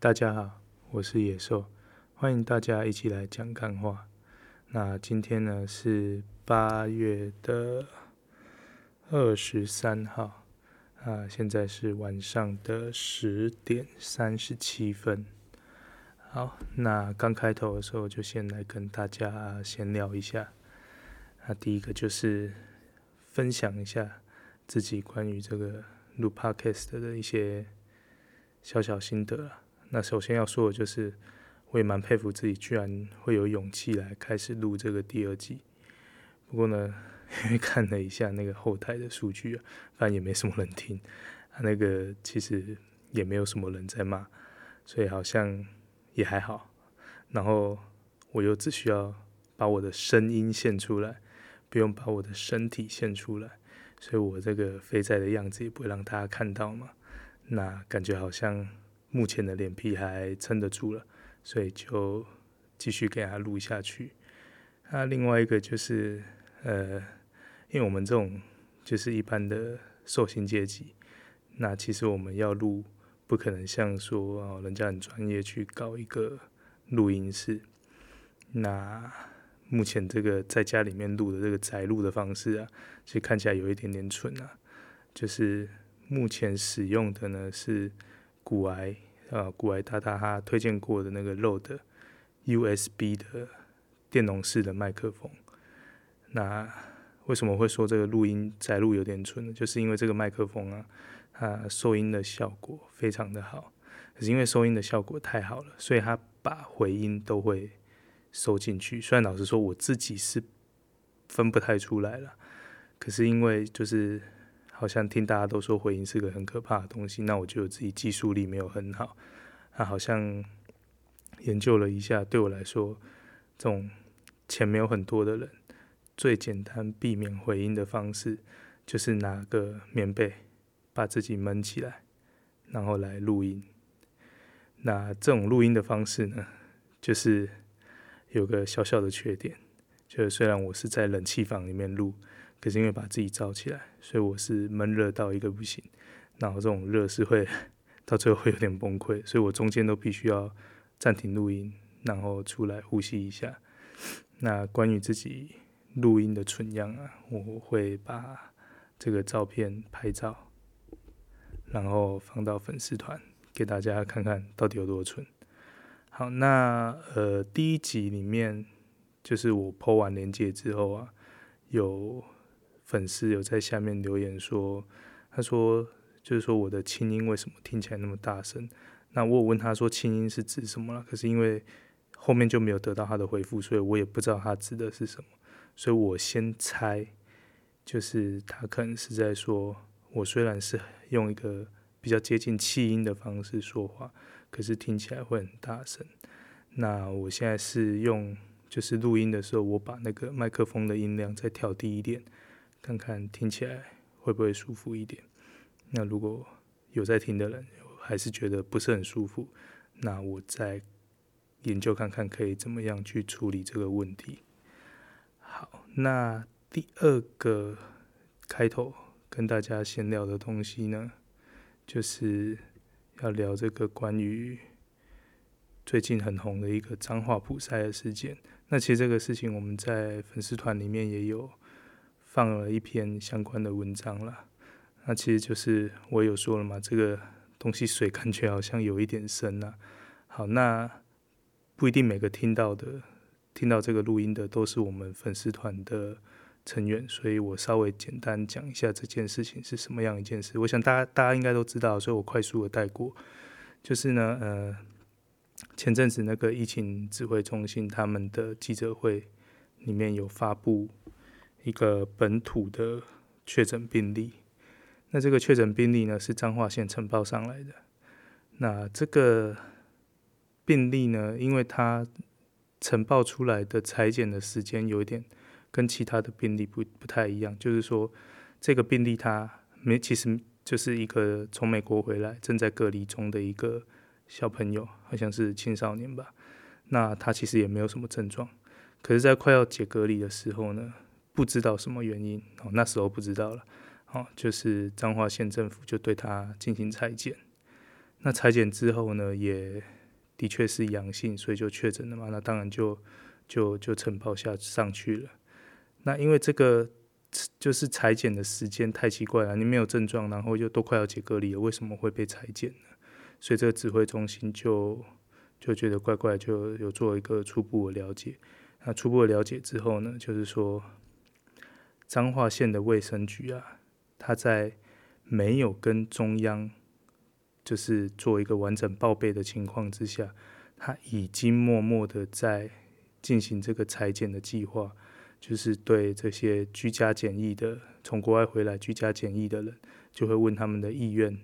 大家好，我是野兽，欢迎大家一起来讲干话。那今天呢是八月的二十三号，啊，现在是晚上的十点三十七分。好，那刚开头的时候就先来跟大家闲聊一下。那第一个就是分享一下自己关于这个录 Podcast 的一些小小心得。那首先要说的就是，我也蛮佩服自己，居然会有勇气来开始录这个第二季。不过呢，因为看了一下那个后台的数据啊，反正也没什么人听，啊，那个其实也没有什么人在骂，所以好像也还好。然后我又只需要把我的声音献出来，不用把我的身体献出来，所以我这个肥仔的样子也不会让大家看到嘛。那感觉好像。目前的脸皮还撑得住了，所以就继续给他录下去。那另外一个就是，呃，因为我们这种就是一般的受薪阶级，那其实我们要录，不可能像说哦，人家很专业去搞一个录音室。那目前这个在家里面录的这个宅录的方式啊，其实看起来有一点点蠢啊。就是目前使用的呢是。古埃啊，古埃大大他推荐过的那个 Rode USB 的电容式的麦克风。那为什么会说这个录音载录有点蠢呢？就是因为这个麦克风啊，它收音的效果非常的好。可是因为收音的效果太好了，所以它把回音都会收进去。虽然老实说，我自己是分不太出来了。可是因为就是。好像听大家都说回音是个很可怕的东西，那我觉得自己技术力没有很好。那好像研究了一下，对我来说，这种钱没有很多的人，最简单避免回音的方式，就是拿个棉被把自己闷起来，然后来录音。那这种录音的方式呢，就是有个小小的缺点，就是虽然我是在冷气房里面录。可是因为把自己罩起来，所以我是闷热到一个不行，然后这种热是会 到最后会有点崩溃，所以我中间都必须要暂停录音，然后出来呼吸一下。那关于自己录音的蠢样啊，我会把这个照片拍照，然后放到粉丝团给大家看看到底有多蠢。好，那呃第一集里面就是我剖完连接之后啊，有。粉丝有在下面留言说，他说就是说我的轻音为什么听起来那么大声？那我有问他说轻音是指什么了？可是因为后面就没有得到他的回复，所以我也不知道他指的是什么。所以我先猜，就是他可能是在说，我虽然是用一个比较接近气音的方式说话，可是听起来会很大声。那我现在是用，就是录音的时候，我把那个麦克风的音量再调低一点。看看听起来会不会舒服一点？那如果有在听的人还是觉得不是很舒服，那我再研究看看可以怎么样去处理这个问题。好，那第二个开头跟大家闲聊的东西呢，就是要聊这个关于最近很红的一个脏话普筛的事件。那其实这个事情我们在粉丝团里面也有。放了一篇相关的文章了，那其实就是我有说了嘛，这个东西水感觉好像有一点深呐。好，那不一定每个听到的、听到这个录音的都是我们粉丝团的成员，所以我稍微简单讲一下这件事情是什么样一件事。我想大家大家应该都知道，所以我快速的带过。就是呢，呃，前阵子那个疫情指挥中心他们的记者会里面有发布。一个本土的确诊病例，那这个确诊病例呢是彰化县呈报上来的。那这个病例呢，因为它呈报出来的裁剪的时间有一点跟其他的病例不不太一样，就是说这个病例它没其实就是一个从美国回来正在隔离中的一个小朋友，好像是青少年吧。那他其实也没有什么症状，可是，在快要解隔离的时候呢。不知道什么原因哦，那时候不知道了，哦，就是彰化县政府就对他进行裁剪，那裁剪之后呢，也的确是阳性，所以就确诊了嘛。那当然就就就呈报下上去了。那因为这个就是裁剪的时间太奇怪了，你没有症状，然后又都快要解隔离了，为什么会被裁剪呢？所以这个指挥中心就就觉得怪怪，就有做一个初步的了解。那初步的了解之后呢，就是说彰化县的卫生局啊，他在没有跟中央就是做一个完整报备的情况之下，他已经默默的在进行这个裁剪的计划，就是对这些居家检疫的从国外回来居家检疫的人，就会问他们的意愿，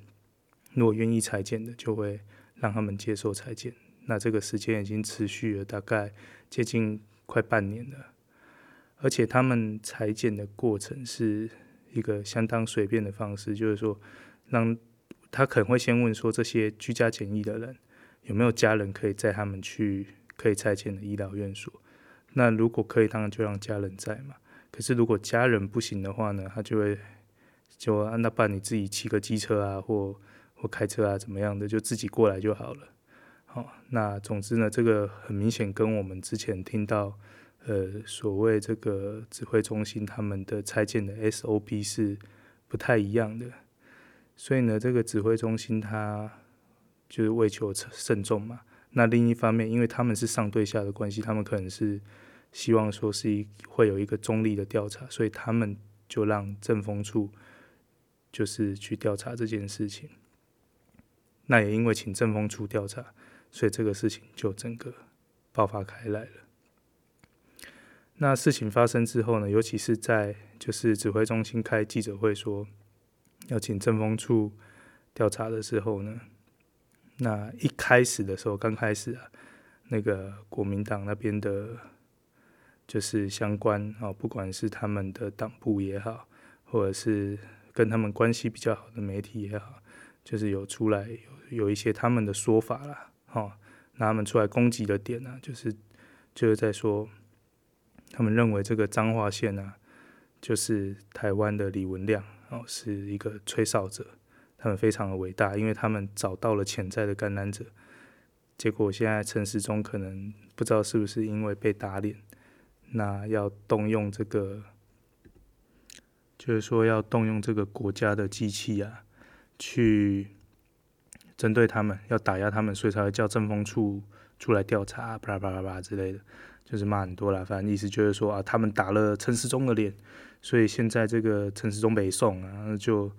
如果愿意裁剪的，就会让他们接受裁剪。那这个时间已经持续了大概接近快半年了，而且他们裁剪的过程是一个相当随便的方式，就是说，让他可能会先问说，这些居家检疫的人有没有家人可以载他们去可以裁剪的医疗院所。那如果可以，当然就让家人在嘛。可是如果家人不行的话呢，他就会就按那办，你自己骑个机车啊，或或开车啊，怎么样的，就自己过来就好了。好，那总之呢，这个很明显跟我们之前听到，呃，所谓这个指挥中心他们的拆建的 SOP 是不太一样的，所以呢，这个指挥中心他就是为求慎重嘛。那另一方面，因为他们是上对下的关系，他们可能是希望说是一会有一个中立的调查，所以他们就让政风处就是去调查这件事情。那也因为请政风处调查。所以这个事情就整个爆发开来了。那事情发生之后呢，尤其是在就是指挥中心开记者会说要请政风处调查的时候呢，那一开始的时候，刚开始啊，那个国民党那边的，就是相关啊，不管是他们的党部也好，或者是跟他们关系比较好的媒体也好，就是有出来有有一些他们的说法啦。哦，拿他们出来攻击的点呢、啊，就是就是在说，他们认为这个彰化县呢，就是台湾的李文亮哦，是一个吹哨者，他们非常的伟大，因为他们找到了潜在的感染者，结果现在陈时中可能不知道是不是因为被打脸，那要动用这个，就是说要动用这个国家的机器啊，去。针对他们要打压他们，所以才会叫政风处出来调查，巴拉巴拉巴拉之类的，就是骂很多啦。反正意思就是说啊，他们打了陈时中的脸，所以现在这个陈时中北宋啊，就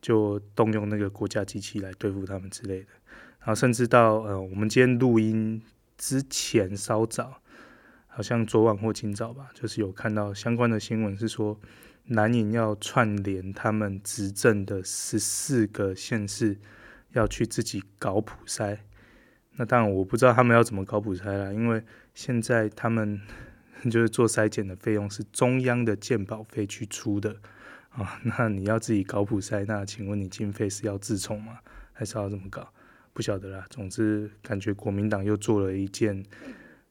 就动用那个国家机器来对付他们之类的。然后甚至到呃，我们今天录音之前稍早，好像昨晚或今早吧，就是有看到相关的新闻，是说南宁要串联他们执政的十四个县市。要去自己搞普筛，那当然我不知道他们要怎么搞普筛啦，因为现在他们 就是做筛检的费用是中央的健保费去出的啊，那你要自己搞普筛，那请问你经费是要自充吗？还是要怎么搞？不晓得啦。总之感觉国民党又做了一件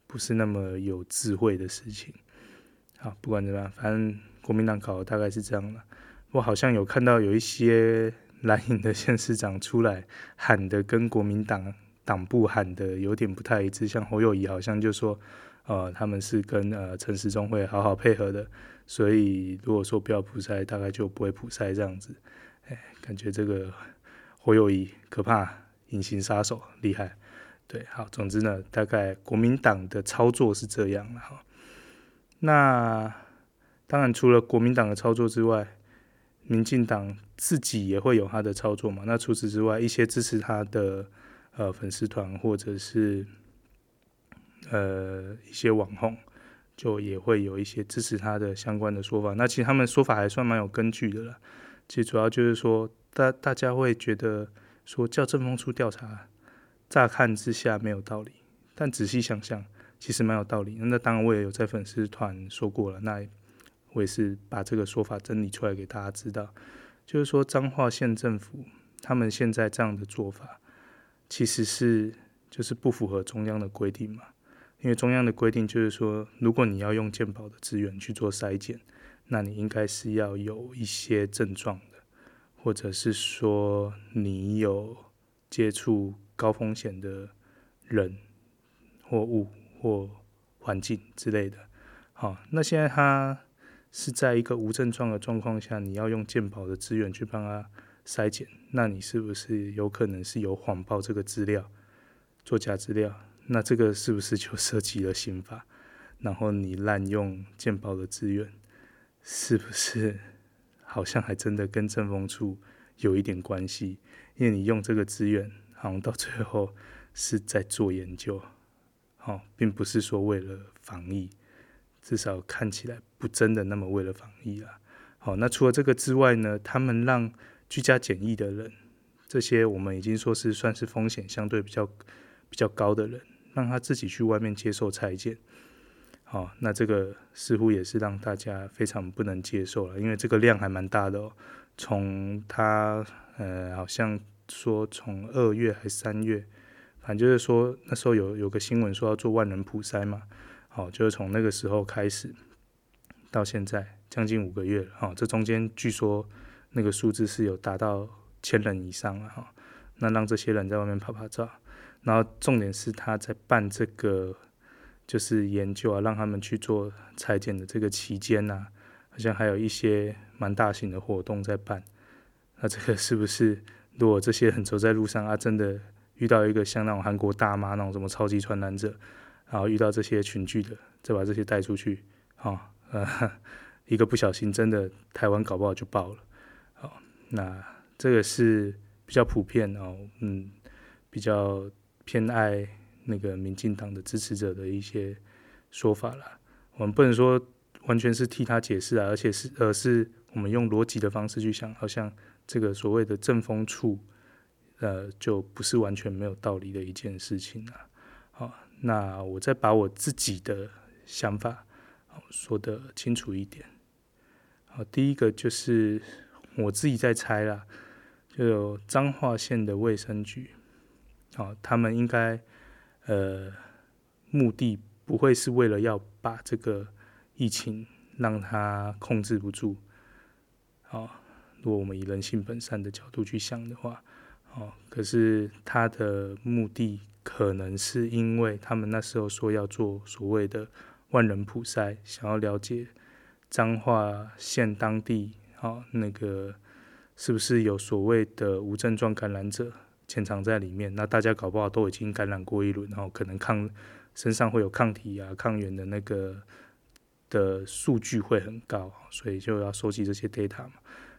不是那么有智慧的事情。好，不管怎么样，反正国民党搞的大概是这样了。我好像有看到有一些。蓝营的县市长出来喊的跟国民党党部喊的有点不太一致，像侯友宜好像就说，呃，他们是跟呃陈时中会好好配合的，所以如果说不要普筛，大概就不会普筛这样子。哎，感觉这个侯友宜可怕，隐形杀手厉害。对，好，总之呢，大概国民党的操作是这样了哈。那当然，除了国民党的操作之外，民进党自己也会有他的操作嘛？那除此之外，一些支持他的呃粉丝团或者是呃一些网红，就也会有一些支持他的相关的说法。那其实他们说法还算蛮有根据的啦。其实主要就是说，大大家会觉得说叫政风处调查，乍看之下没有道理，但仔细想想，其实蛮有道理。那当然我也有在粉丝团说过了。那我也是把这个说法整理出来给大家知道，就是说彰化县政府他们现在这样的做法，其实是就是不符合中央的规定嘛。因为中央的规定就是说，如果你要用健保的资源去做筛检，那你应该是要有一些症状的，或者是说你有接触高风险的人或物或环境之类的。好，那现在他是在一个无症状的状况下，你要用健保的资源去帮他筛检，那你是不是有可能是有谎报这个资料，作假资料？那这个是不是就涉及了刑法？然后你滥用鉴保的资源，是不是好像还真的跟政风处有一点关系？因为你用这个资源，好像到最后是在做研究，好，并不是说为了防疫，至少看起来不真的那么为了防疫啊。好，那除了这个之外呢，他们让居家检疫的人，这些我们已经说是算是风险相对比较比较高的人。让他自己去外面接受采检，好，那这个似乎也是让大家非常不能接受了，因为这个量还蛮大的哦。从他呃，好像说从二月还是三月，反正就是说那时候有有个新闻说要做万人普筛嘛，好，就是从那个时候开始到现在将近五个月了，哈，这中间据说那个数字是有达到千人以上了，哈，那让这些人在外面拍拍照。然后重点是他在办这个就是研究啊，让他们去做采检的这个期间呐，好像还有一些蛮大型的活动在办。那这个是不是如果这些人走在路上啊，真的遇到一个像那种韩国大妈那种什么超级传染者，然后遇到这些群聚的，再把这些带出去，啊，呃，一个不小心真的台湾搞不好就爆了。那这个是比较普遍哦，嗯，比较。偏爱那个民进党的支持者的一些说法啦，我们不能说完全是替他解释啊，而且是而是我们用逻辑的方式去想，好像这个所谓的政风处，呃，就不是完全没有道理的一件事情啊。好，那我再把我自己的想法说得清楚一点。好，第一个就是我自己在猜啦，就有彰化县的卫生局。好，他们应该，呃，目的不会是为了要把这个疫情让它控制不住。好，如果我们以人性本善的角度去想的话，好，可是他的目的可能是因为他们那时候说要做所谓的万人普筛，想要了解彰化县当地，好，那个是不是有所谓的无症状感染者。潜藏在里面，那大家搞不好都已经感染过一轮，然后可能抗身上会有抗体啊、抗原的那个的数据会很高，所以就要收集这些 data 嘛。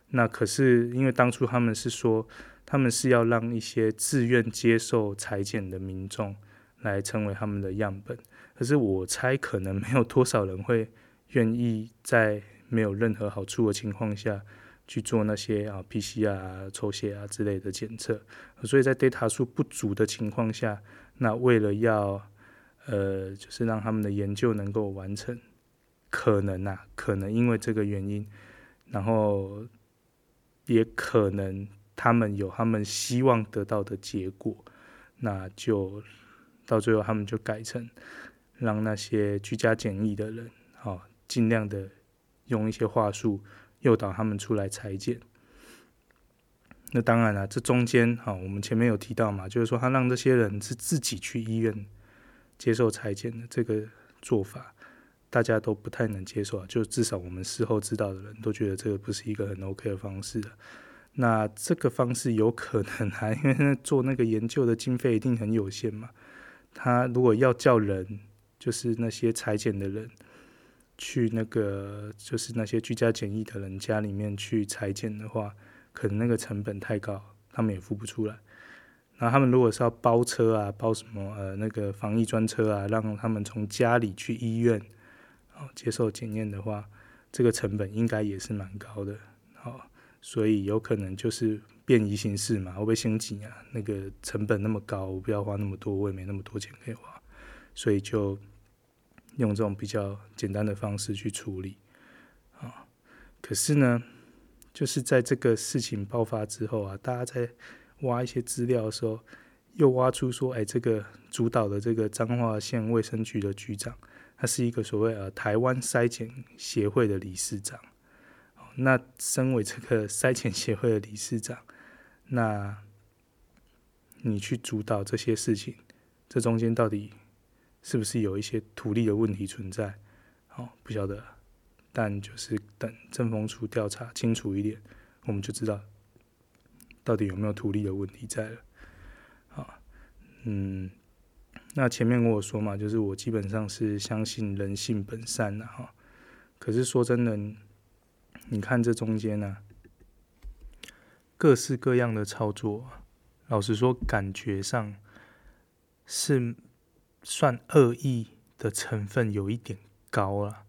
那可是因为当初他们是说，他们是要让一些自愿接受采检的民众来成为他们的样本，可是我猜可能没有多少人会愿意在没有任何好处的情况下。去做那些啊 PCR 啊、抽血啊之类的检测，所以在 data 数不足的情况下，那为了要呃，就是让他们的研究能够完成，可能啊，可能因为这个原因，然后也可能他们有他们希望得到的结果，那就到最后他们就改成让那些居家检疫的人，好，尽量的用一些话术。诱导他们出来裁剪，那当然了，这中间哈，我们前面有提到嘛，就是说他让这些人是自己去医院接受裁剪的这个做法，大家都不太能接受啊。就至少我们事后知道的人都觉得这个不是一个很 OK 的方式。那这个方式有可能啊，因为做那个研究的经费一定很有限嘛。他如果要叫人，就是那些裁剪的人。去那个就是那些居家检疫的人家里面去采检的话，可能那个成本太高，他们也付不出来。那他们如果是要包车啊，包什么呃那个防疫专车啊，让他们从家里去医院哦接受检验的话，这个成本应该也是蛮高的。好，所以有可能就是便宜行事嘛，会不会心急啊？那个成本那么高，我不要花那么多，我也没那么多钱可以花，所以就。用这种比较简单的方式去处理，啊，可是呢，就是在这个事情爆发之后啊，大家在挖一些资料的时候，又挖出说，哎，这个主导的这个彰化县卫生局的局长，他是一个所谓呃台湾筛检协会的理事长。那身为这个筛检协会的理事长，那你去主导这些事情，这中间到底是不是有一些图利的问题存在？好，不晓得，但就是等政风处调查清楚一点，我们就知道到底有没有图利的问题在了。好，嗯，那前面跟我说嘛，就是我基本上是相信人性本善的哈。可是说真的，你看这中间呢、啊，各式各样的操作，老实说，感觉上是算恶意的成分有一点高了。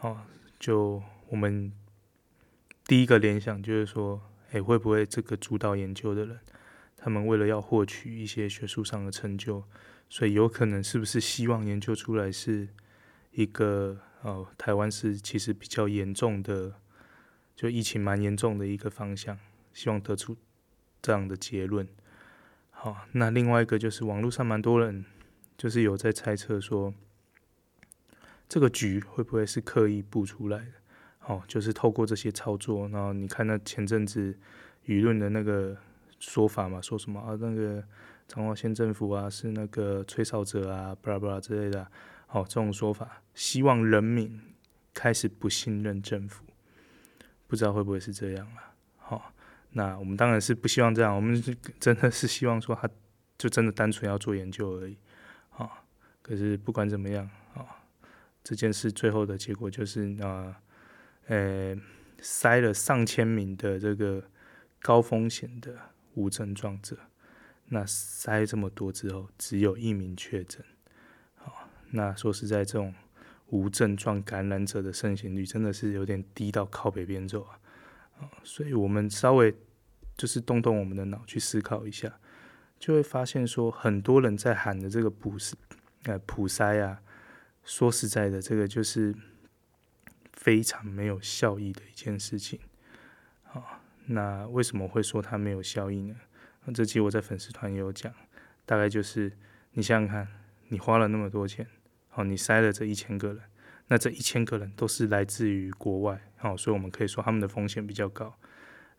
哦，就我们第一个联想就是说，哎，会不会这个主导研究的人，他们为了要获取一些学术上的成就，所以有可能是不是希望研究出来是一个？哦，台湾是其实比较严重的，就疫情蛮严重的一个方向，希望得出这样的结论。好，那另外一个就是网络上蛮多人就是有在猜测说，这个局会不会是刻意布出来的？哦，就是透过这些操作，然后你看那前阵子舆论的那个说法嘛，说什么啊，那个彰化县政府啊是那个吹哨者啊，巴拉巴拉之类的。好，这种说法，希望人民开始不信任政府，不知道会不会是这样啊？好，那我们当然是不希望这样，我们是真的是希望说他就真的单纯要做研究而已。可是不管怎么样，啊，这件事最后的结果就是啊，呃，筛了上千名的这个高风险的无症状者，那筛这么多之后，只有一名确诊。好那说实在，这种无症状感染者的盛行率真的是有点低到靠北边走啊！所以我们稍微就是动动我们的脑去思考一下，就会发现说，很多人在喊的这个不是，呃，普筛啊，说实在的，这个就是非常没有效益的一件事情。好，那为什么会说它没有效益呢？这期我在粉丝团也有讲，大概就是你想想看，你花了那么多钱。好，你筛了这一千个人，那这一千个人都是来自于国外，好，所以我们可以说他们的风险比较高。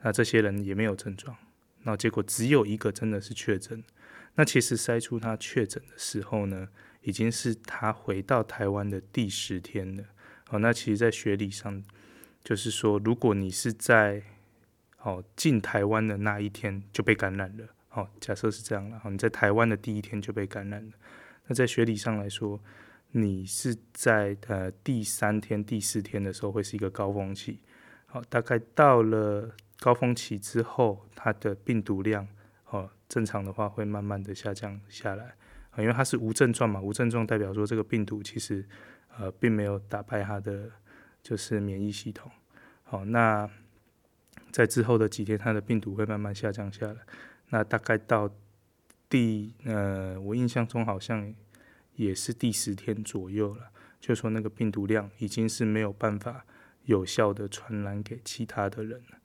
那这些人也没有症状，那结果只有一个真的是确诊。那其实筛出他确诊的时候呢，已经是他回到台湾的第十天了。好，那其实，在学理上，就是说，如果你是在哦进台湾的那一天就被感染了，好，假设是这样了，好，你在台湾的第一天就被感染了，那在学理上来说。你是在呃第三天、第四天的时候会是一个高峰期，好，大概到了高峰期之后，它的病毒量哦正常的话会慢慢的下降下来，啊，因为它是无症状嘛，无症状代表说这个病毒其实呃并没有打败它的就是免疫系统，好，那在之后的几天，它的病毒会慢慢下降下来，那大概到第呃我印象中好像。也是第十天左右了，就说那个病毒量已经是没有办法有效的传染给其他的人了。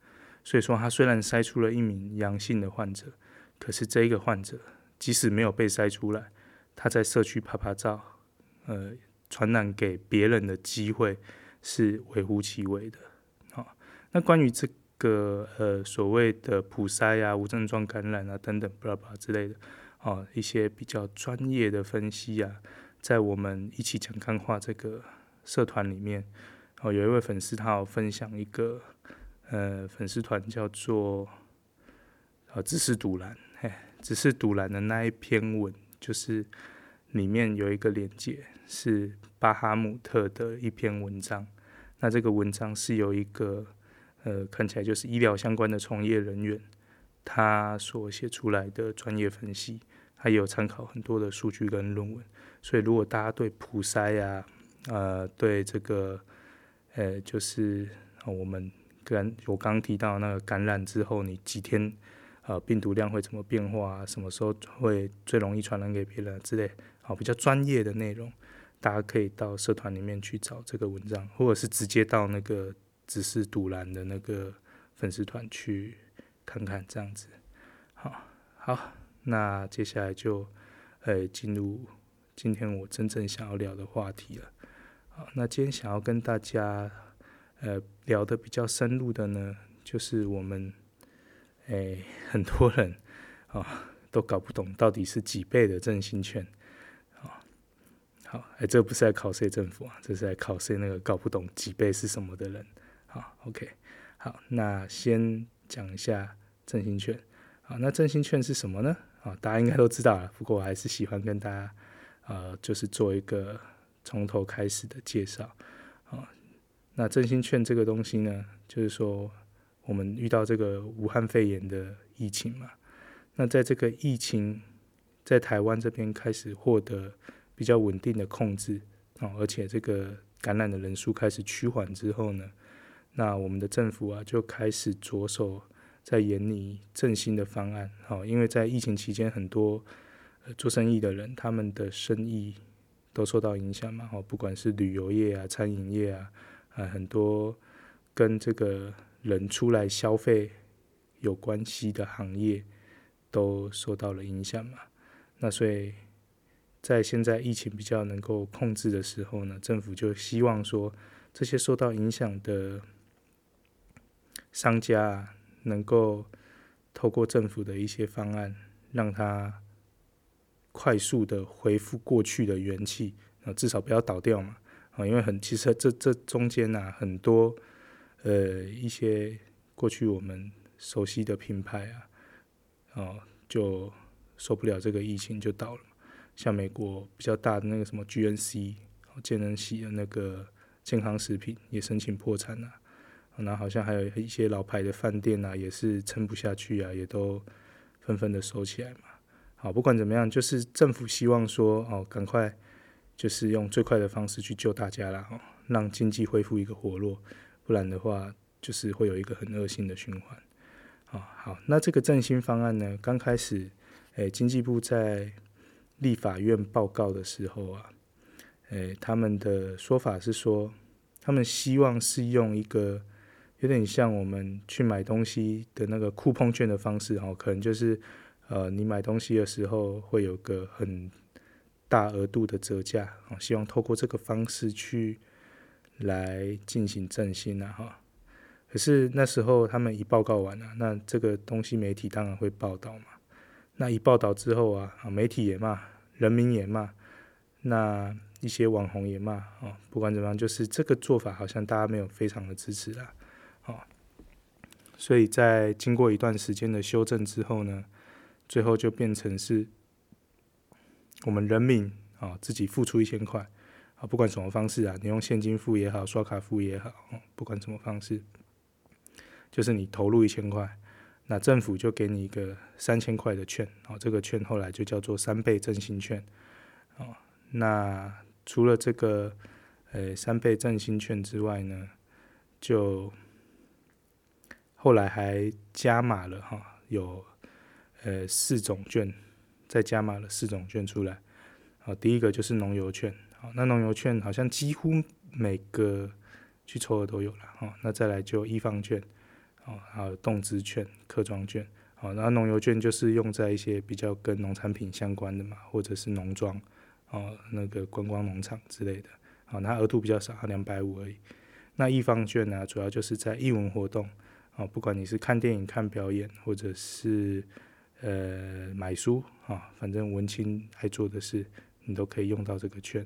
所以说，他虽然筛出了一名阳性的患者，可是这一个患者即使没有被筛出来，他在社区拍拍照，呃，传染给别人的机会是微乎其微的。好，那关于这个呃所谓的普筛啊、无症状感染啊等等，巴拉巴拉之类的。哦，一些比较专业的分析啊，在我们一起讲干话这个社团里面，哦，有一位粉丝他有分享一个，呃，粉丝团叫做，呃，只是赌烂，嘿，只是赌烂的那一篇文，就是里面有一个连接，是巴哈姆特的一篇文章，那这个文章是有一个，呃，看起来就是医疗相关的从业人员。他所写出来的专业分析，还有参考很多的数据跟论文，所以如果大家对普筛呀，呃，对这个，呃，就是我们跟我刚提到那个感染之后，你几天，呃，病毒量会怎么变化，什么时候会最容易传染给别人之类，好，比较专业的内容，大家可以到社团里面去找这个文章，或者是直接到那个只是赌烂的那个粉丝团去。看看这样子，好，好，那接下来就，呃，进入今天我真正想要聊的话题了。好，那今天想要跟大家，呃，聊的比较深入的呢，就是我们，诶，很多人，啊，都搞不懂到底是几倍的振兴券，啊，好，哎，这不是在考谁政府啊，这是在考谁那个搞不懂几倍是什么的人，好，OK，好，那先讲一下振兴券，啊，那振兴券是什么呢？啊，大家应该都知道了，不过我还是喜欢跟大家，呃，就是做一个从头开始的介绍，啊，那振兴券这个东西呢，就是说我们遇到这个武汉肺炎的疫情嘛。那在这个疫情在台湾这边开始获得比较稳定的控制哦，而且这个感染的人数开始趋缓之后呢，那我们的政府啊就开始着手在研拟振兴的方案。好，因为在疫情期间，很多做生意的人他们的生意都受到影响嘛。哦，不管是旅游业啊、餐饮业啊，啊，很多跟这个人出来消费有关系的行业。都受到了影响嘛，那所以在现在疫情比较能够控制的时候呢，政府就希望说这些受到影响的商家啊能够透过政府的一些方案，让他快速的恢复过去的元气，啊，至少不要倒掉嘛，啊，因为很其实这这中间呐很多呃一些过去我们熟悉的品牌啊。哦，就受不了这个疫情就倒了。像美国比较大的那个什么 GNC，健能系的那个健康食品也申请破产了。那好像还有一些老牌的饭店啊，也是撑不下去啊，也都纷纷的收起来嘛。好，不管怎么样，就是政府希望说，哦，赶快就是用最快的方式去救大家啦，哦，让经济恢复一个活络，不然的话，就是会有一个很恶性的循环。啊，好，那这个振兴方案呢，刚开始，诶、经济部在立法院报告的时候啊，诶、他们的说法是说，他们希望是用一个有点像我们去买东西的那个酷碰券的方式，哦，可能就是，呃，你买东西的时候会有个很大额度的折价，哦，希望透过这个方式去来进行振兴啊，哈。可是那时候他们一报告完了，那这个东西媒体当然会报道嘛。那一报道之后啊，媒体也骂，人民也骂，那一些网红也骂啊。不管怎么样，就是这个做法好像大家没有非常的支持啦。啊，所以在经过一段时间的修正之后呢，最后就变成是我们人民啊自己付出一千块啊，不管什么方式啊，你用现金付也好，刷卡付也好，不管什么方式。就是你投入一千块，那政府就给你一个三千块的券，哦，这个券后来就叫做三倍振兴券，哦，那除了这个，呃，三倍振兴券之外呢，就后来还加码了哈，有呃四种券，再加码了四种券出来，好，第一个就是农游券，好，那农游券好像几乎每个去抽的都有了，哈，那再来就易放券。哦，还有动资券、客庄券，好，然后农游券就是用在一些比较跟农产品相关的嘛，或者是农庄，哦，那个观光农场之类的，好，那额度比较少，两百五而已。那艺 FUN 券呢，主要就是在艺文活动，哦，不管你是看电影、看表演，或者是呃买书，啊，反正文青爱做的事，你都可以用到这个券。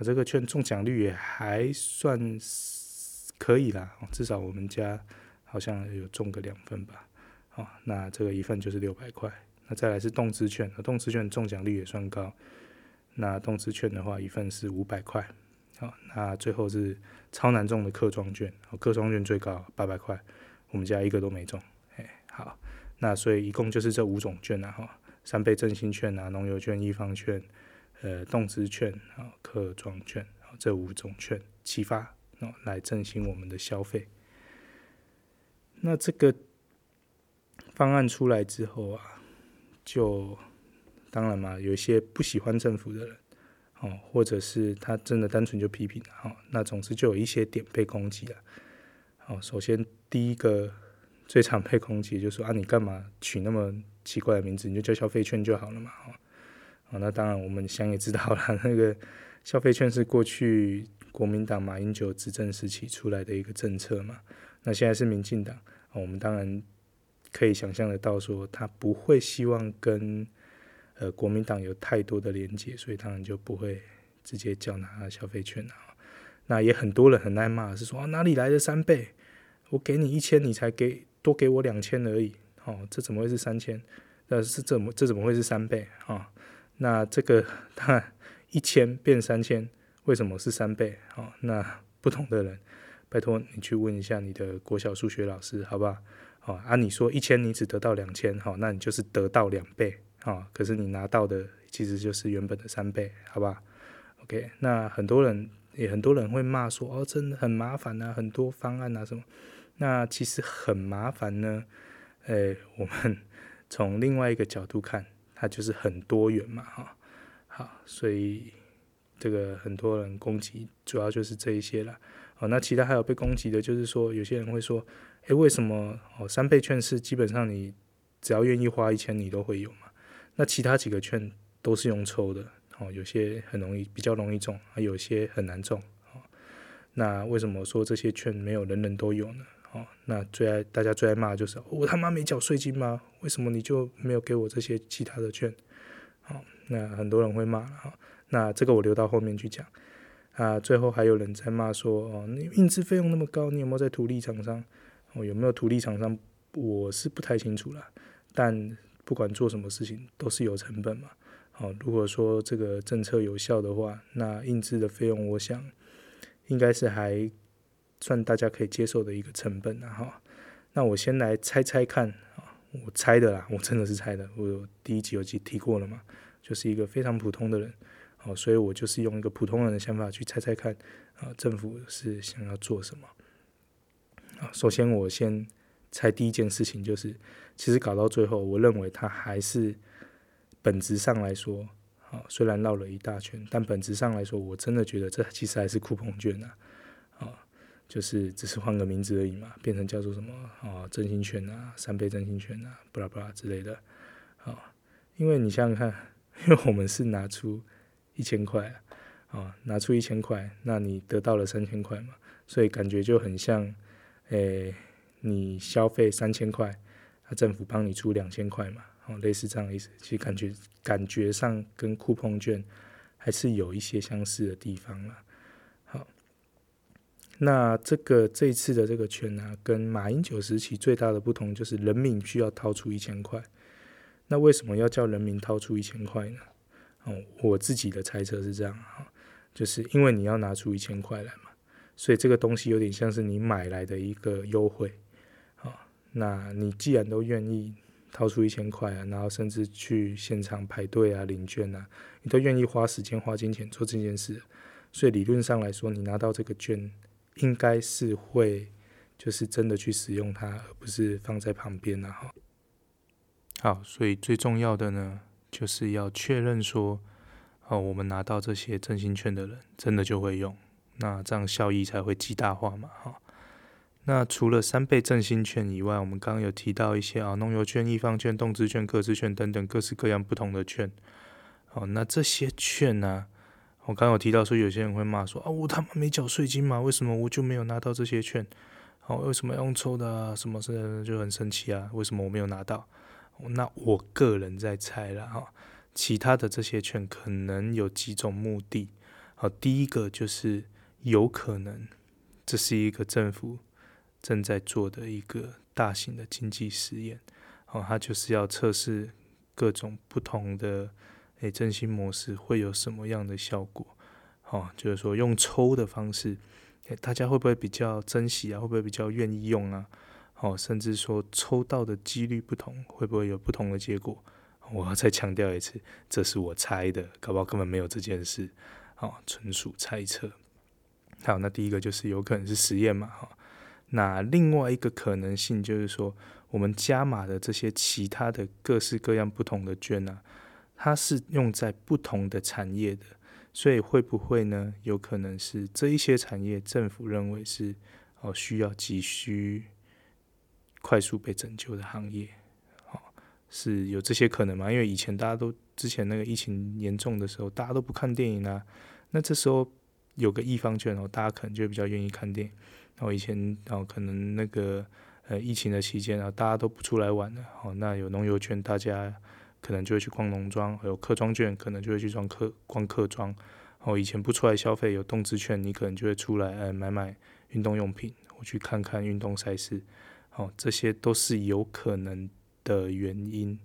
啊，这个券中奖率也还算可以啦，至少我们家。好像有中个两份吧，好，那这个一份就是六百块。那再来是动资券，动资券中奖率也算高。那动资券的话，一份是五百块。好，那最后是超难中的客庄券，客庄券最高八百块，我们家一个都没中。哎，好，那所以一共就是这五种券啊，哈，三倍振兴券啊，农游券、一方券，呃，动资券啊，客庄券，这五种券启发哦，来振兴我们的消费。那这个方案出来之后啊，就当然嘛，有一些不喜欢政府的人，哦，或者是他真的单纯就批评了，哦，那总之就有一些点被攻击了。哦，首先第一个最常被攻击就是说啊，你干嘛取那么奇怪的名字？你就叫消费券就好了嘛，哦，哦，那当然我们想也知道了，那个消费券是过去国民党马英九执政时期出来的一个政策嘛。那现在是民进党，我们当然可以想象得到，说他不会希望跟呃国民党有太多的连结，所以当然就不会直接叫拿消费券啊。那也很多人很爱骂，是说哪里来的三倍？我给你一千，你才给多给我两千而已，哦，这怎么会是三千？那是怎么这怎么会是三倍啊？哦，那这个他一千变三千，为什么是三倍？哦，那不同的人。拜托你去问一下你的国小数学老师，好不好？好啊，你说一千你只得到两千，好，那你就是得到两倍，好，可是你拿到的其实就是原本的三倍，好不好？OK，那很多人也很多人会骂说，哦，真的很麻烦啊，很多方案啊什么，那其实很麻烦呢。诶，我们 从另外一个角度看，它就是很多元嘛，哈，好，所以这个很多人攻击，主要就是这一些了。哦，那其他还有被攻击的，就是说有些人会说，诶，为什么哦三倍券是基本上你只要愿意花一千，你都会有嘛？那其他几个券都是用抽的，哦，有些很容易比较容易中，还有些很难中，哦，那为什么说这些券没有人人都有呢？哦，那最爱大家最爱骂的就是，我他妈没缴税金吗？为什么你就没有给我这些其他的券？哦，那很多人会骂了，哈，那这个我留到后面去讲。啊，最后还有人在骂说，哦，你印制费用那么高，你有没有在土地厂商？哦，有没有土地厂商？我是不太清楚啦。但不管做什么事情，都是有成本嘛。哦，如果说这个政策有效的话，那印制的费用，我想应该是还算大家可以接受的一个成本啊。哈，那我先来猜猜看啊，我猜的啦，我真的是猜的。我第一集有提提过了嘛，就是一个非常普通的人。哦，所以我就是用一个普通人的想法去猜猜看，啊，政府是想要做什么？啊，首先我先猜第一件事情就是，其实搞到最后，我认为它还是本质上来说，啊，虽然绕了一大圈，但本质上来说，我真的觉得这其实还是酷碰券，啊，就是只是换个名字而已嘛，变成叫做什么啊，振兴券啊，三倍振兴券啊，巴拉巴拉之类的，啊，因为你想想看，因为我们是拿出。一千块啊，拿出一千块，那你得到了三千块嘛，所以感觉就很像，诶、你消费三千块，那政府帮你出两千块嘛，哦，类似这样的意思。其实感觉感觉上跟酷碰券还是有一些相似的地方了。那这个这次的这个券呢、跟马英九时期最大的不同就是人民需要掏出一千块。那为什么要叫人民掏出一千块呢？哦，我自己的猜测是这样哈，就是因为你要拿出一千块来嘛，所以这个东西有点像是你买来的一个优惠，啊，那你既然都愿意掏出一千块啊，然后甚至去现场排队啊领券啊，你都愿意花时间花金钱做这件事，所以理论上来说，你拿到这个券应该是会就是真的去使用它，而不是放在旁边了哈。好，所以最重要的呢。就是要确认说，哦，我们拿到这些振兴券的人，真的就会用，那这样效益才会极大化嘛，哈。那除了三倍振兴券以外，我们刚刚有提到一些啊，农游券、易放券、动资券、个资券等等各式各样不同的券。哦，那这些券呢，我刚刚有提到说，有些人会骂说，啊，我他妈没缴税金嘛，为什么我就没有拿到这些券？哦，为什么用抽的啊？什么事就很生气啊？为什么我没有拿到？那我个人在猜了哈，其他的这些券可能有几种目的。好，第一个就是有可能这是一个政府正在做的一个大型的经济实验，哦，它就是要测试各种不同的诶振兴模式会有什么样的效果。哦，就是说用抽的方式，诶，大家会不会比较珍惜啊？会不会比较愿意用啊？哦，甚至说抽到的几率不同，会不会有不同的结果？我要再强调一次，这是我猜的，搞不好根本没有这件事。哦，纯属猜测。好，那第一个就是有可能是实验嘛，哈。那另外一个可能性就是说，我们加码的这些其他的各式各样不同的券呢，它是用在不同的产业的，所以会不会呢？有可能是这一些产业政府认为是哦需要急需。快速被拯救的行业，哦，是有这些可能吗？因为以前大家都之前那个疫情严重的时候，大家都不看电影啊。那这时候有个易放券哦，大家可能就比较愿意看电影。然后以前哦，可能那个呃疫情的期间啊，大家都不出来玩了，哦，那有农游券，大家可能就会去逛农庄；还有客庄券，可能就会去逛客逛客庄。哦，以前不出来消费，有动资券，你可能就会出来，呃，买买运动用品，我去看看运动赛事。哦，这些都是有可能的原因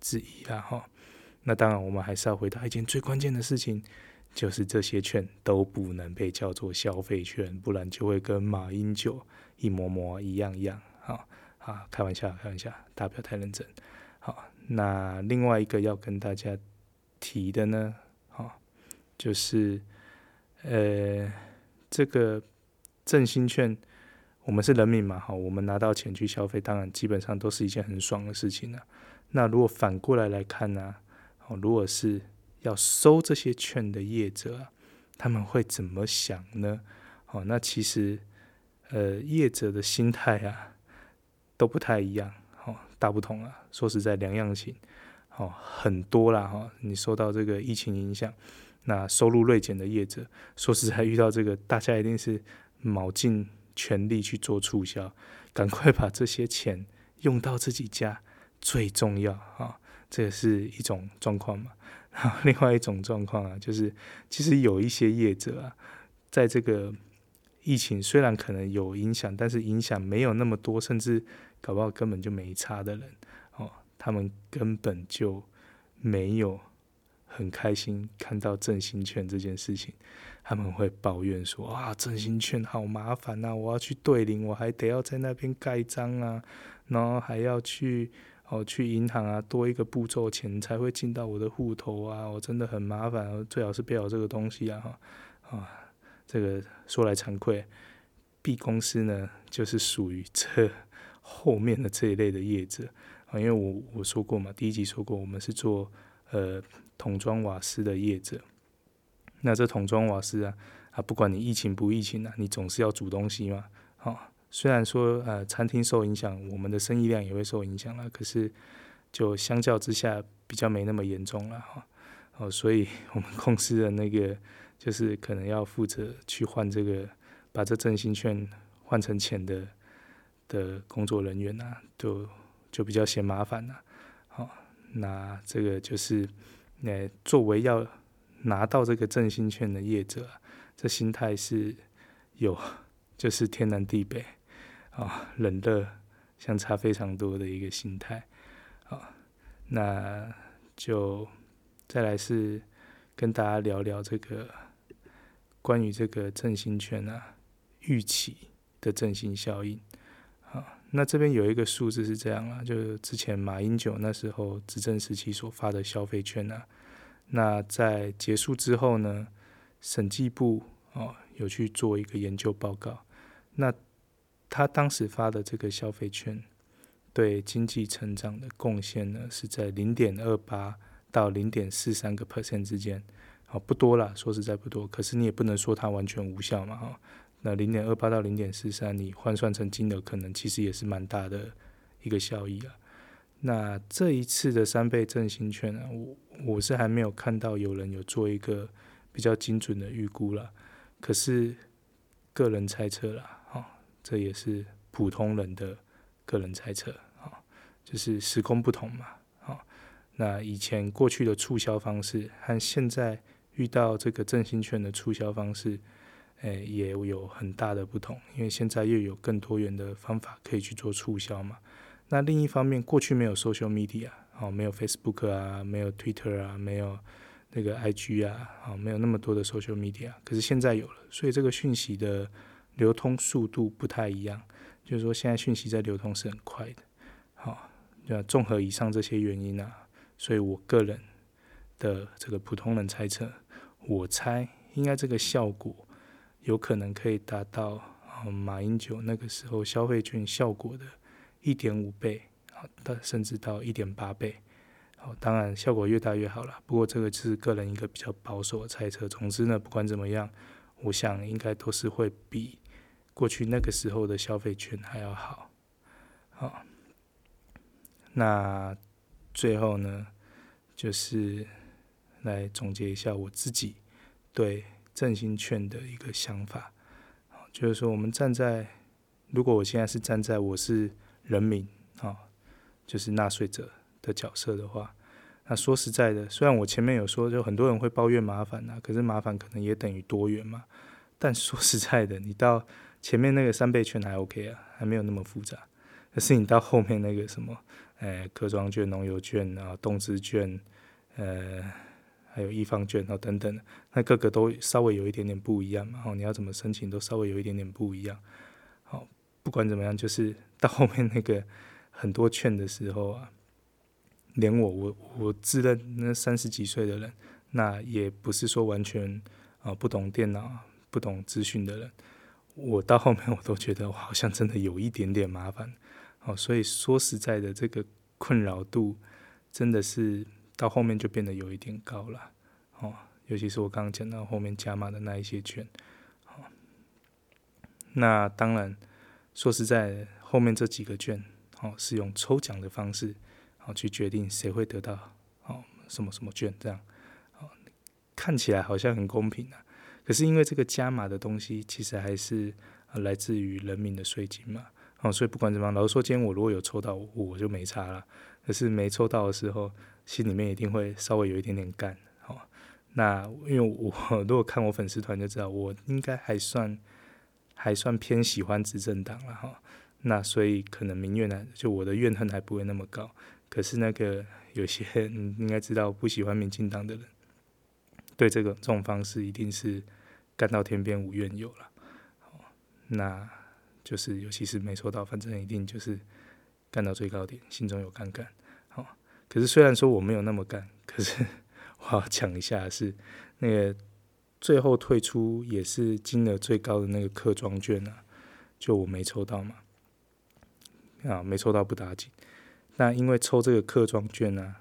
之一啦，哈。那当然，我们还是要回答一件最关键的事情，就是这些券都不能被叫做消费券，不然就会跟马英九一模模一样一样。好，啊，开玩笑，开玩笑，大家不要太认真。好，那另外一个要跟大家提的呢，好，就是呃，这个振兴券，我们是人民嘛，好，我们拿到钱去消费，当然基本上都是一件很爽的事情了。那如果反过来来看呢？哦，如果是要收这些券的业者啊，他们会怎么想呢？哦，那其实呃，业者的心态啊都不太一样，大不同啊。说实在，两样情，哦，很多啦哈。你受到这个疫情影响，那收入锐减的业者，说实在遇到这个，大家一定是卯尽全力去做促销，赶快把这些钱用到自己家最重要啊。这也是一种状况嘛，然 后另外一种状况啊，就是其实有一些业者啊，在这个疫情虽然可能有影响，但是影响没有那么多，甚至搞不好根本就没差的人哦，他们根本就没有很开心看到振兴券这件事情，他们会抱怨说啊，振兴券好麻烦呐，我要去兑领，我还得要在那边盖章啊，然后还要去。哦，去银行啊，多一个步骤，钱才会进到我的户头啊，我真的很麻烦，最好是不要这个东西啊，哈，啊，这个说来惭愧，B 公司呢，就是属于这后面的这一类的业者啊，因为我我说过嘛，第一集说过，我们是做呃桶装瓦斯的业者，那这桶装瓦斯啊，啊，不管你疫情不疫情啊，你总是要煮东西嘛，啊。虽然说呃餐厅受影响，我们的生意量也会受影响了，可是就相较之下比较没那么严重了哈。哦，所以我们公司的那个就是可能要负责去换这个，把这振兴券换成钱的的工作人员呐，就就比较嫌麻烦了。好，那这个就是呃作为要拿到这个振兴券的业者，这心态是有 就是天南地北。啊，冷热相差非常多的一个心态，啊，那就再来是跟大家聊聊这个关于这个振兴券啊预期的振兴效应，那这边有一个数字是这样啊，就是之前马英九那时候执政时期所发的消费券啊，那在结束之后呢，审计部哦有去做一个研究报告，那。他当时发的这个消费券，对经济成长的贡献呢，是在零点二八到零点四三个 percent 之间，哦，不多啦，说实在不多。可是你也不能说它完全无效嘛，哈。那零点二八到零点四三，你换算成金额，可能其实也是蛮大的一个效益啊。那这一次的三倍振兴券呢，我我是还没有看到有人有做一个比较精准的预估了，可是个人猜测啦。这也是普通人的个人猜测啊，就是时空不同嘛，啊，那以前过去的促销方式和现在遇到这个振兴券的促销方式，诶，也有很大的不同，因为现在又有更多元的方法可以去做促销嘛。那另一方面，过去没有 social media，哦，没有 Facebook 啊，没有 Twitter 啊，没有那个 IG 啊，哦，没有那么多的 social media，可是现在有了，所以这个讯息的。流通速度不太一样，就是说现在讯息在流通是很快的。好，那综合以上这些原因啊，所以我个人的这个普通人猜测，我猜应该这个效果有可能可以达到马英九那个时候消费券效果的一点五倍，啊，到甚至到一点八倍。好，当然效果越大越好了。不过这个是个人一个比较保守的猜测。总之呢，不管怎么样，我想应该都是会比。过去那个时候的消费券还要好，好，那最后呢，就是来总结一下我自己对振兴券的一个想法，就是说，我们站在，如果我现在是站在我是人民啊，就是纳税者的角色的话，那说实在的，虽然我前面有说，就很多人会抱怨麻烦呐，可是麻烦可能也等于多元嘛。但说实在的，你到前面那个三倍券还 OK 啊，还没有那么复杂。可是你到后面那个什么，呃，客庄券、农游券啊、动资券，呃。还有易方券哦等等，那各个都稍微有一点点不一样嘛。哦，你要怎么申请都稍微有一点点不一样。好，不管怎么样，就是 到后面那个很多券的时候啊，连我我我自认那三十几岁的人，那也不是说完全啊不懂电脑、不懂资讯的人，我到后面我都觉得我好像真的有一点点麻烦。哦，所以说实在的，这个困扰度真的是。到后面就变得有一点高了，哦，尤其是我刚刚讲到后面加码的那一些券，哦，那当然说实在，后面这几个券，哦，是用抽奖的方式，哦，去决定谁会得到，哦，什么什么券这样，哦，看起来好像很公平啊，可是因为这个加码的东西，其实还是来自于人民的税金嘛，哦，所以不管怎么样，老实说，今天我如果有抽到，我就没差了，可是没抽到的时候。心里面一定会稍微有一点点干，好，那因为我 如果看我粉丝团就知道，我应该还算还算偏喜欢执政党了哈，那所以可能民怨呢，就我的怨恨还不会那么高。可是那个有些你应该知道不喜欢民进党的人，对这个这种方式一定是干到天边无怨尤了，那就是尤其是没抽到，反正一定就是干到最高点，心中有杠杆。可是虽然说我没有那么干，可是我要讲一下是那个最后退出也是金额最高的那个客庄券啊，就我没抽到嘛，啊没抽到不打紧，那因为抽这个客庄券呢，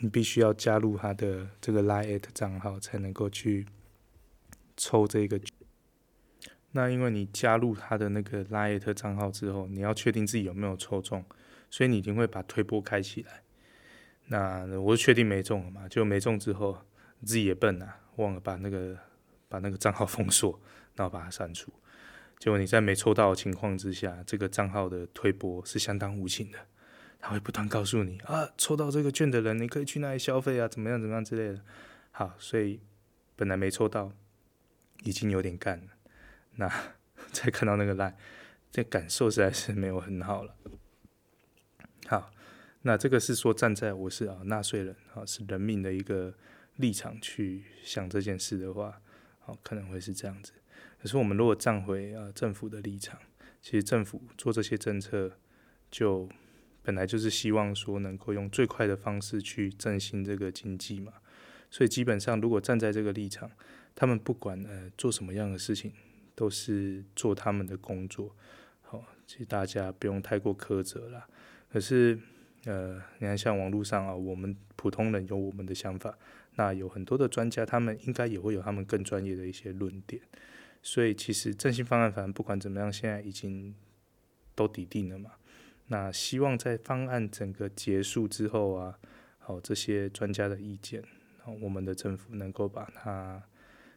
你必须要加入他的这个 LINE@ 账号才能够去抽这个。那因为你加入他的那个 LINE@ 账号之后，你要确定自己有没有抽中，所以你一定会把推波开起来。那我确定没中了嘛，就没中之后，自己也笨、啊，忘了把那个把那个账号封锁，然后把它删除。结果你在没抽到的情况之下，这个账号的推播是相当无情的，他会不断告诉你啊，抽到这个券的人，你可以去那里消费啊，怎么样怎么样之类的。好，所以本来没抽到，已经有点干了。那 再看到那个 LINE，这感受实在是没有很好了。好。那这个是说站在我是啊纳税人啊是人民的一个立场去想这件事的话，好可能会是这样子。可是我们如果站回啊政府的立场，其实政府做这些政策，就本来就是希望说能够用最快的方式去振兴这个经济嘛。所以基本上如果站在这个立场，他们不管呃做什么样的事情，都是做他们的工作。好，其实大家不用太过苛责啦。可是。呃，你看，像网络上啊，我们普通人有我们的想法，那有很多的专家，他们应该也会有他们更专业的一些论点。所以，其实振兴方案，反正不管怎么样，现在已经都底定了嘛。那希望在方案整个结束之后啊，好，这些专家的意见，好，我们的政府能够把它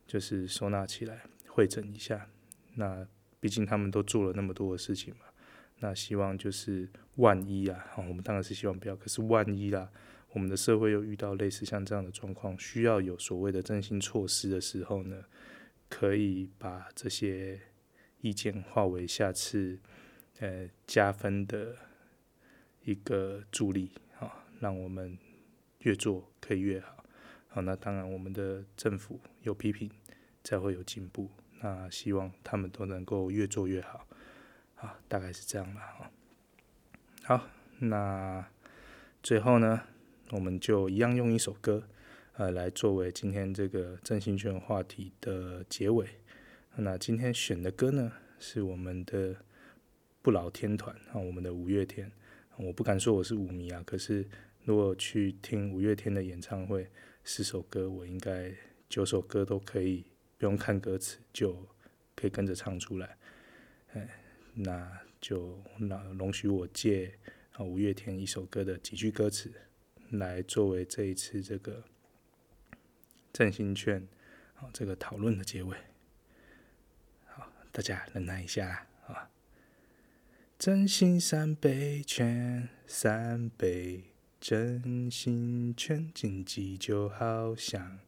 就是收纳起来，会整一下。那毕竟他们都做了那么多的事情嘛。那希望就是万一啊，我们当然是希望不要。可是万一啦，我们的社会又遇到类似像这样的状况，需要有所谓的振兴措施的时候呢，可以把这些意见化为下次呃加分的一个助力啊，让我们越做可以越好。好，那当然我们的政府有批评才会有进步。那希望他们都能够越做越好。好，大概是这样了哈。好，那最后呢，我们就一样用一首歌，呃，来作为今天这个振兴券话题的结尾。那今天选的歌呢，是我们的不老天团啊，我们的五月天。我不敢说我是五迷啊，可是如果去听五月天的演唱会，十首歌我应该九首歌都可以不用看歌词就可以跟着唱出来，哎。那就那容许我借啊五月天一首歌的几句歌词，来作为这一次这个振兴券啊这个讨论的结尾。好，大家忍耐一下啊。真心三倍券，三倍真心券，经济就好像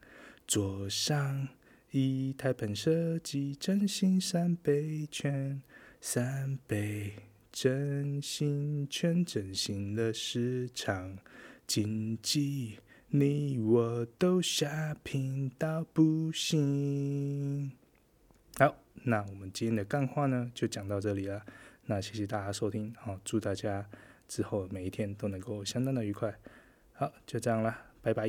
桌上一台喷射机。真心三倍券，三倍真心券，振兴了市场经济，你我都虾拼到不行。好，那我们今天的干话呢，就讲到这里了。那谢谢大家收听，好，祝大家之后每一天都能够相当的愉快。好，就这样了，拜拜。